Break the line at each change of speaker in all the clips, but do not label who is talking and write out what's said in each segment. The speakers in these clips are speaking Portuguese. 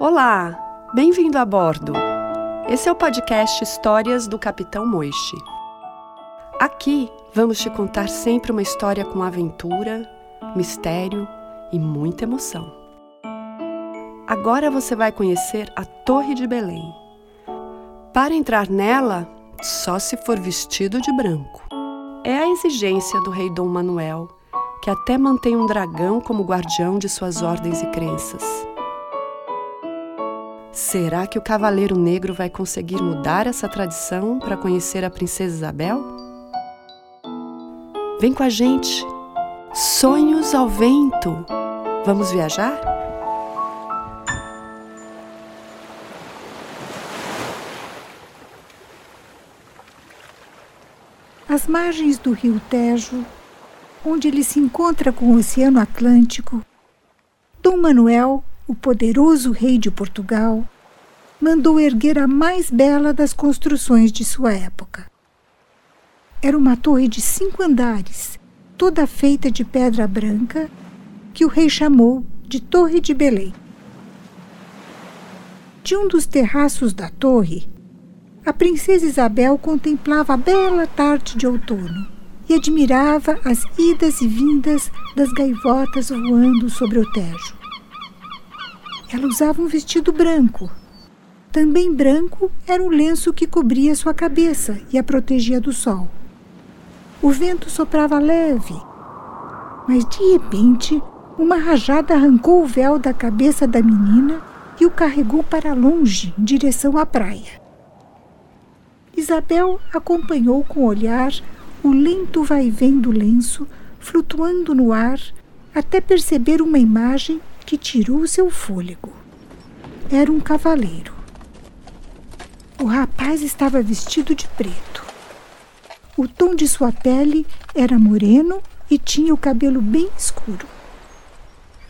Olá, bem-vindo a bordo. Esse é o podcast Histórias do Capitão Moishi. Aqui vamos te contar sempre uma história com aventura, mistério e muita emoção. Agora você vai conhecer a Torre de Belém. Para entrar nela, só se for vestido de branco. É a exigência do rei Dom Manuel, que até mantém um dragão como guardião de suas ordens e crenças. Será que o Cavaleiro Negro vai conseguir mudar essa tradição para conhecer a Princesa Isabel? Vem com a gente! Sonhos ao vento! Vamos viajar?
Às margens do rio Tejo, onde ele se encontra com o Oceano Atlântico, Dom Manuel, o poderoso rei de Portugal, mandou erguer a mais bela das construções de sua época. Era uma torre de cinco andares, toda feita de pedra branca, que o rei chamou de Torre de Belém. De um dos terraços da torre, a princesa Isabel contemplava a bela tarde de outono e admirava as idas e vindas das gaivotas voando sobre o Tejo. Ela usava um vestido branco. Também branco era o lenço que cobria sua cabeça e a protegia do sol. O vento soprava leve, mas de repente uma rajada arrancou o véu da cabeça da menina e o carregou para longe, em direção à praia. Isabel acompanhou com o olhar o lento vai-vem do lenço, flutuando no ar, até perceber uma imagem que tirou seu fôlego. Era um cavaleiro. O rapaz estava vestido de preto. O tom de sua pele era moreno e tinha o cabelo bem escuro.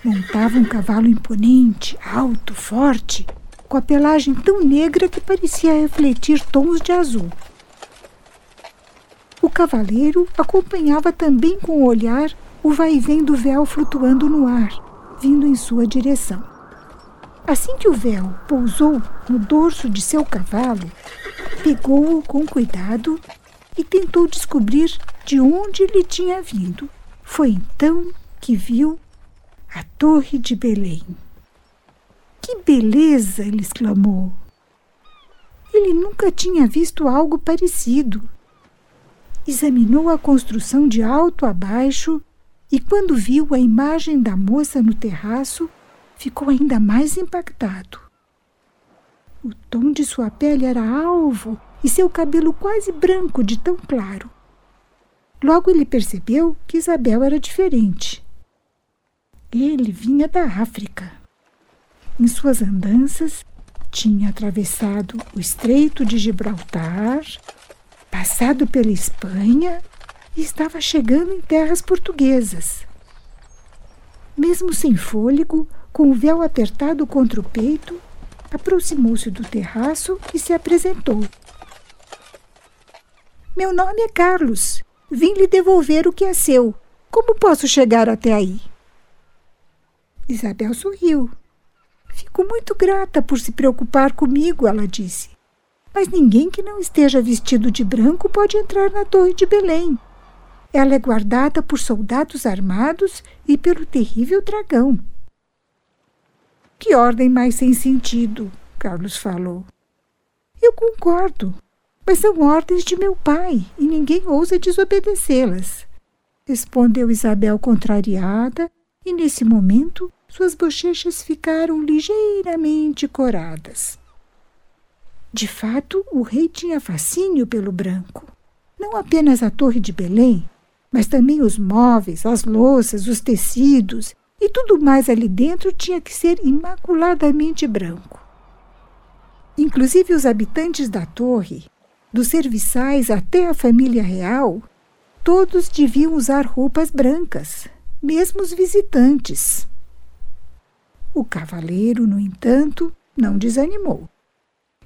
Montava um cavalo imponente, alto, forte, com a pelagem tão negra que parecia refletir tons de azul. O cavaleiro acompanhava também com o olhar o vai-vem do véu flutuando no ar, vindo em sua direção. Assim que o véu pousou no dorso de seu cavalo, pegou-o com cuidado e tentou descobrir de onde ele tinha vindo. Foi então que viu a Torre de Belém. Que beleza! ele exclamou. Ele nunca tinha visto algo parecido. Examinou a construção de alto a baixo e, quando viu a imagem da moça no terraço, ficou ainda mais impactado. O tom de sua pele era alvo e seu cabelo quase branco de tão claro. Logo ele percebeu que Isabel era diferente. Ele vinha da África. Em suas andanças, tinha atravessado o Estreito de Gibraltar, passado pela Espanha e estava chegando em terras portuguesas. Mesmo sem fôlego, com o véu apertado contra o peito, aproximou-se do terraço e se apresentou. Meu nome é Carlos. Vim lhe devolver o que é seu. Como posso chegar até aí? Isabel sorriu Fico muito grata por se preocupar comigo, ela disse. Mas ninguém que não esteja vestido de branco pode entrar na Torre de Belém. Ela é guardada por soldados armados e pelo terrível dragão. Que ordem mais sem sentido, Carlos falou. Eu concordo, mas são ordens de meu pai e ninguém ousa desobedecê-las. Respondeu Isabel contrariada, e nesse momento suas bochechas ficaram ligeiramente coradas. De fato, o rei tinha fascínio pelo branco. Não apenas a Torre de Belém, mas também os móveis, as louças, os tecidos e tudo mais ali dentro tinha que ser imaculadamente branco. Inclusive os habitantes da torre, dos serviçais até a família real, todos deviam usar roupas brancas, mesmo os visitantes. O cavaleiro, no entanto, não desanimou.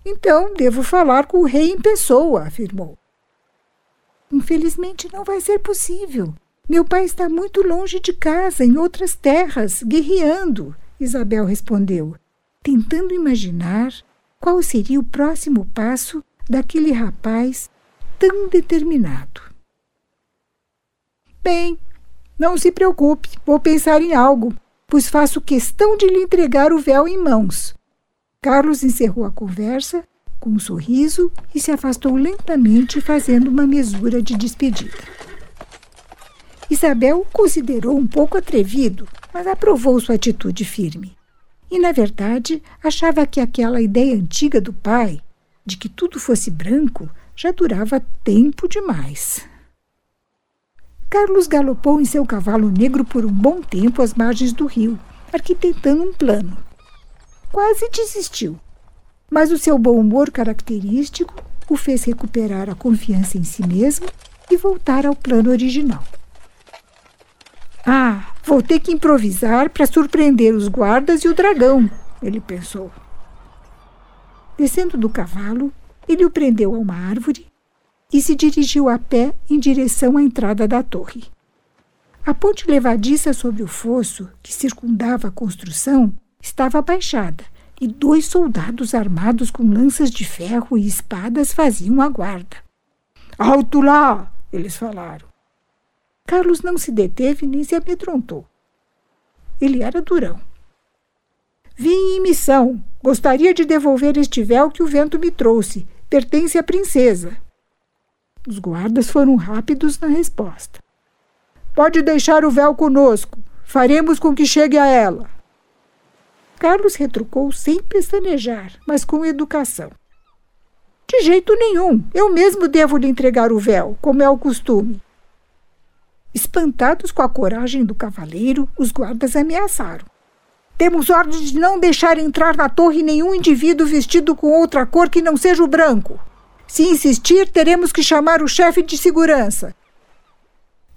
Então devo falar com o rei em pessoa, afirmou. Infelizmente não vai ser possível. Meu pai está muito longe de casa, em outras terras, guerreando, Isabel respondeu. tentando imaginar qual seria o próximo passo daquele rapaz tão determinado. Bem, não se preocupe, vou pensar em algo, pois faço questão de lhe entregar o véu em mãos. Carlos encerrou a conversa com um sorriso e se afastou lentamente, fazendo uma mesura de despedida. Isabel considerou um pouco atrevido, mas aprovou sua atitude firme. E, na verdade, achava que aquela ideia antiga do pai, de que tudo fosse branco, já durava tempo demais. Carlos galopou em seu cavalo negro por um bom tempo às margens do rio, arquitetando um plano. Quase desistiu, mas o seu bom humor característico o fez recuperar a confiança em si mesmo e voltar ao plano original. Ah, vou ter que improvisar para surpreender os guardas e o dragão, ele pensou. Descendo do cavalo, ele o prendeu a uma árvore e se dirigiu a pé em direção à entrada da torre. A ponte levadiça sobre o fosso que circundava a construção estava abaixada e dois soldados armados com lanças de ferro e espadas faziam a guarda. Alto lá! eles falaram. Carlos não se deteve nem se amedrontou. Ele era durão. Vim em missão. Gostaria de devolver este véu que o vento me trouxe. Pertence à princesa. Os guardas foram rápidos na resposta. Pode deixar o véu conosco. Faremos com que chegue a ela. Carlos retrucou sem pestanejar, mas com educação. De jeito nenhum. Eu mesmo devo lhe entregar o véu, como é o costume. Espantados com a coragem do cavaleiro, os guardas ameaçaram. Temos ordem de não deixar entrar na torre nenhum indivíduo vestido com outra cor que não seja o branco. Se insistir, teremos que chamar o chefe de segurança.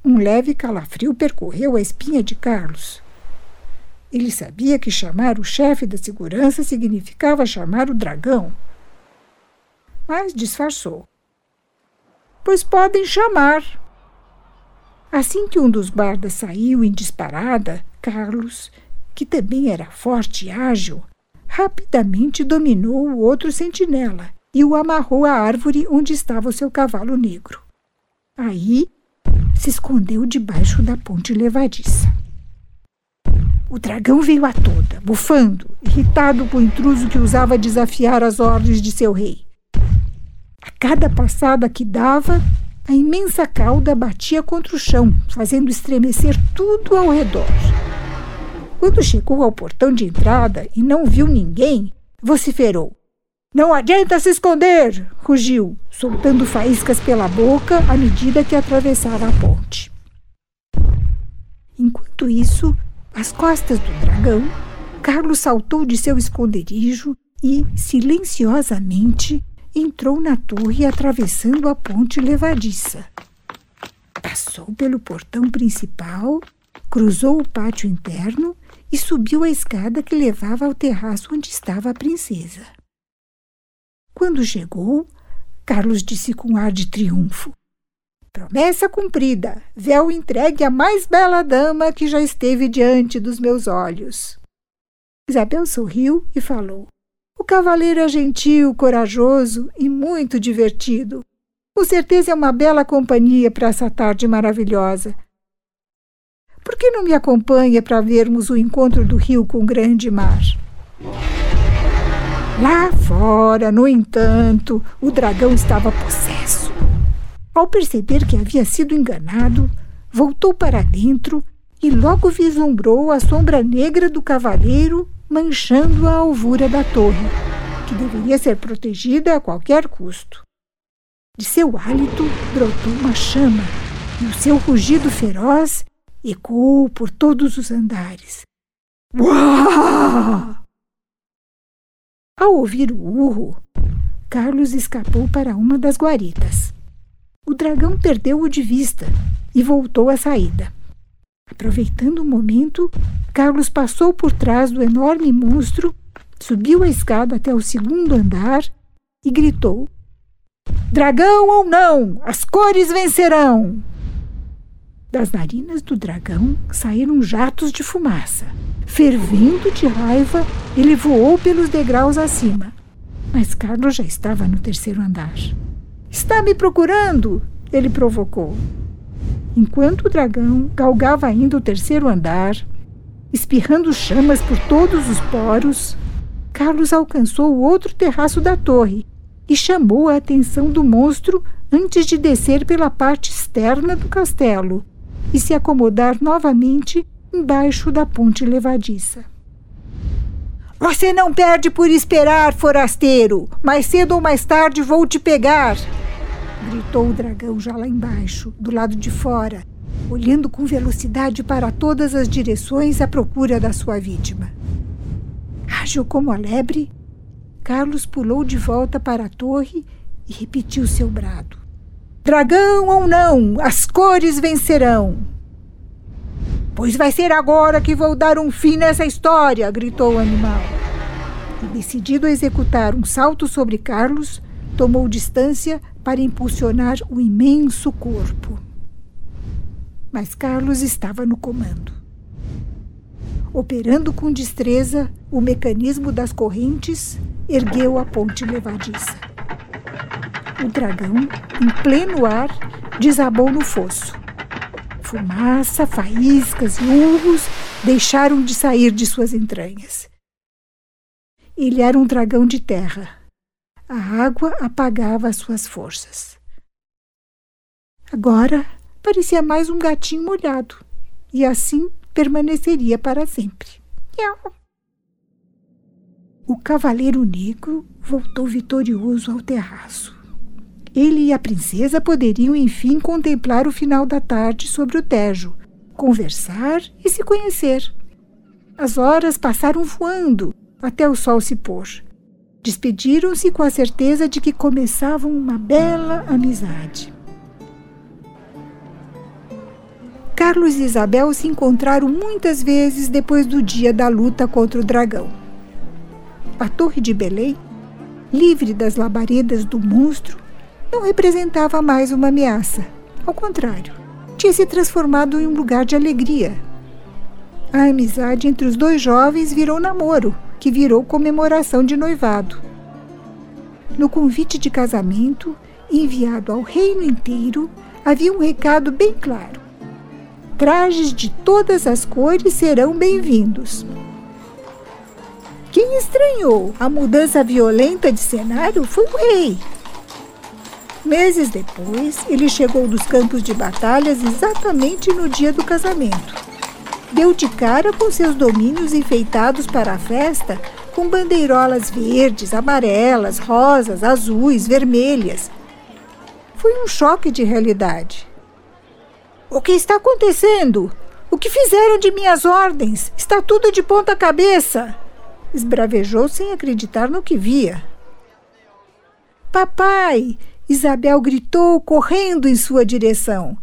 Um leve calafrio percorreu a espinha de Carlos. Ele sabia que chamar o chefe da segurança significava chamar o dragão. Mas disfarçou. Pois podem chamar. Assim que um dos guardas saiu em disparada, Carlos, que também era forte e ágil, rapidamente dominou o outro sentinela e o amarrou à árvore onde estava o seu cavalo negro. Aí se escondeu debaixo da ponte levadiça. O dragão veio a toda, bufando, irritado com o intruso que usava desafiar as ordens de seu rei. A cada passada que dava, a imensa cauda batia contra o chão, fazendo estremecer tudo ao redor. Quando chegou ao portão de entrada e não viu ninguém, vociferou. Não adianta se esconder! rugiu, soltando faíscas pela boca à medida que atravessava a ponte. Enquanto isso, às costas do dragão, Carlos saltou de seu esconderijo e, silenciosamente, entrou na torre atravessando a ponte levadiça. Passou pelo portão principal, cruzou o pátio interno e subiu a escada que levava ao terraço onde estava a princesa. Quando chegou, Carlos disse com ar de triunfo: Promessa cumprida, véu entregue à mais bela dama que já esteve diante dos meus olhos. Isabel sorriu e falou: O cavaleiro é gentil, corajoso e muito divertido. Com certeza é uma bela companhia para essa tarde maravilhosa. Por que não me acompanha para vermos o encontro do rio com o grande mar? Lá fora, no entanto, o dragão estava possesso. Ao perceber que havia sido enganado, voltou para dentro e logo vislumbrou a sombra negra do cavaleiro manchando a alvura da torre, que deveria ser protegida a qualquer custo. De seu hálito brotou uma chama e o seu rugido feroz ecoou por todos os andares. Uau! Ao ouvir o urro, Carlos escapou para uma das guaritas. O dragão perdeu-o de vista e voltou à saída. Aproveitando o momento, Carlos passou por trás do enorme monstro, subiu a escada até o segundo andar e gritou: Dragão ou não, as cores vencerão! Das narinas do dragão saíram jatos de fumaça. Fervendo de raiva, ele voou pelos degraus acima. Mas Carlos já estava no terceiro andar. Está me procurando? Ele provocou. Enquanto o dragão galgava ainda o terceiro andar, espirrando chamas por todos os poros, Carlos alcançou o outro terraço da torre e chamou a atenção do monstro antes de descer pela parte externa do castelo e se acomodar novamente embaixo da ponte levadiça. Você não perde por esperar, forasteiro! Mais cedo ou mais tarde vou te pegar! Gritou o dragão já lá embaixo, do lado de fora, olhando com velocidade para todas as direções à procura da sua vítima. Ágil como a lebre, Carlos pulou de volta para a torre e repetiu seu brado. Dragão ou não, as cores vencerão. Pois vai ser agora que vou dar um fim nessa história, gritou o animal. E decidido a executar um salto sobre Carlos, tomou distância para impulsionar o imenso corpo. Mas Carlos estava no comando. Operando com destreza o mecanismo das correntes, ergueu a ponte levadiça. O dragão, em pleno ar, desabou no fosso. Fumaça, faíscas e urros deixaram de sair de suas entranhas. Ele era um dragão de terra. A água apagava as suas forças. Agora parecia mais um gatinho molhado, e assim permaneceria para sempre. O cavaleiro negro voltou vitorioso ao terraço. Ele e a princesa poderiam enfim contemplar o final da tarde sobre o Tejo, conversar e se conhecer. As horas passaram voando até o sol se pôr. Despediram-se com a certeza de que começavam uma bela amizade. Carlos e Isabel se encontraram muitas vezes depois do dia da luta contra o dragão. A Torre de Belém, livre das labaredas do monstro, não representava mais uma ameaça. Ao contrário, tinha se transformado em um lugar de alegria. A amizade entre os dois jovens virou namoro, que virou comemoração de noivado. No convite de casamento, enviado ao reino inteiro, havia um recado bem claro: trajes de todas as cores serão bem-vindos. Quem estranhou a mudança violenta de cenário foi o rei, Meses depois, ele chegou dos campos de batalhas exatamente no dia do casamento. Deu de cara com seus domínios enfeitados para a festa com bandeirolas verdes, amarelas, rosas, azuis, vermelhas. Foi um choque de realidade. O que está acontecendo? O que fizeram de minhas ordens? Está tudo de ponta cabeça! Esbravejou sem acreditar no que via. Papai, Isabel gritou, correndo em sua direção.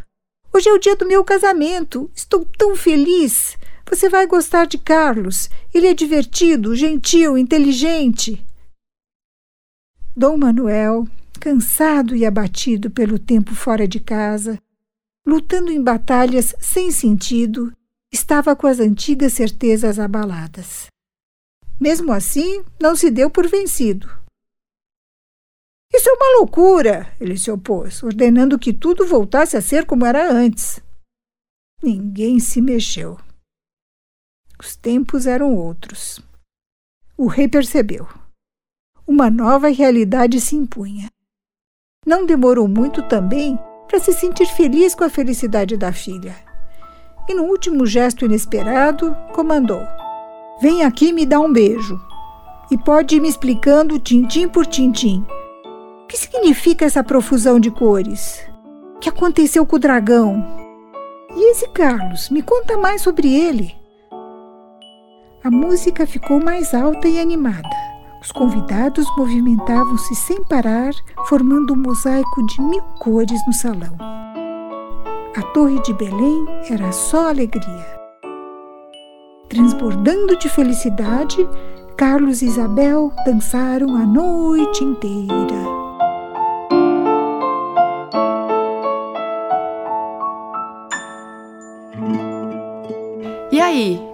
Hoje é o dia do meu casamento. Estou tão feliz. Você vai gostar de Carlos. Ele é divertido, gentil, inteligente. Dom Manuel, cansado e abatido pelo tempo fora de casa, lutando em batalhas sem sentido, estava com as antigas certezas abaladas. Mesmo assim, não se deu por vencido. Isso é uma loucura, ele se opôs, ordenando que tudo voltasse a ser como era antes. Ninguém se mexeu. Os tempos eram outros. O rei percebeu. Uma nova realidade se impunha. Não demorou muito também para se sentir feliz com a felicidade da filha. E no último gesto inesperado, comandou: Vem aqui me dar um beijo. E pode ir me explicando tintim por tintim que significa essa profusão de cores? O que aconteceu com o dragão? E esse Carlos? Me conta mais sobre ele. A música ficou mais alta e animada. Os convidados movimentavam-se sem parar, formando um mosaico de mil cores no salão. A Torre de Belém era só alegria. Transbordando de felicidade, Carlos e Isabel dançaram a noite inteira.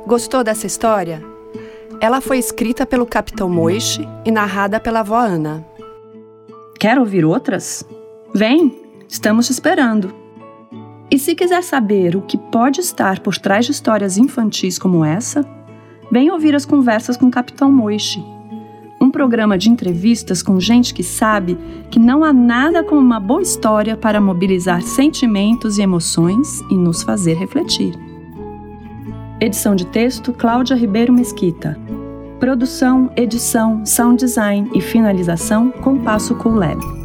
Gostou dessa história? Ela foi escrita pelo Capitão Moishi e narrada pela avó Ana.
Quer ouvir outras? Vem, estamos te esperando. E se quiser saber o que pode estar por trás de histórias infantis como essa, vem ouvir as conversas com o Capitão Moishi, um programa de entrevistas com gente que sabe que não há nada como uma boa história para mobilizar sentimentos e emoções e nos fazer refletir. Edição de texto Cláudia Ribeiro Mesquita. Produção, edição, sound design e finalização Compasso Cool Lab.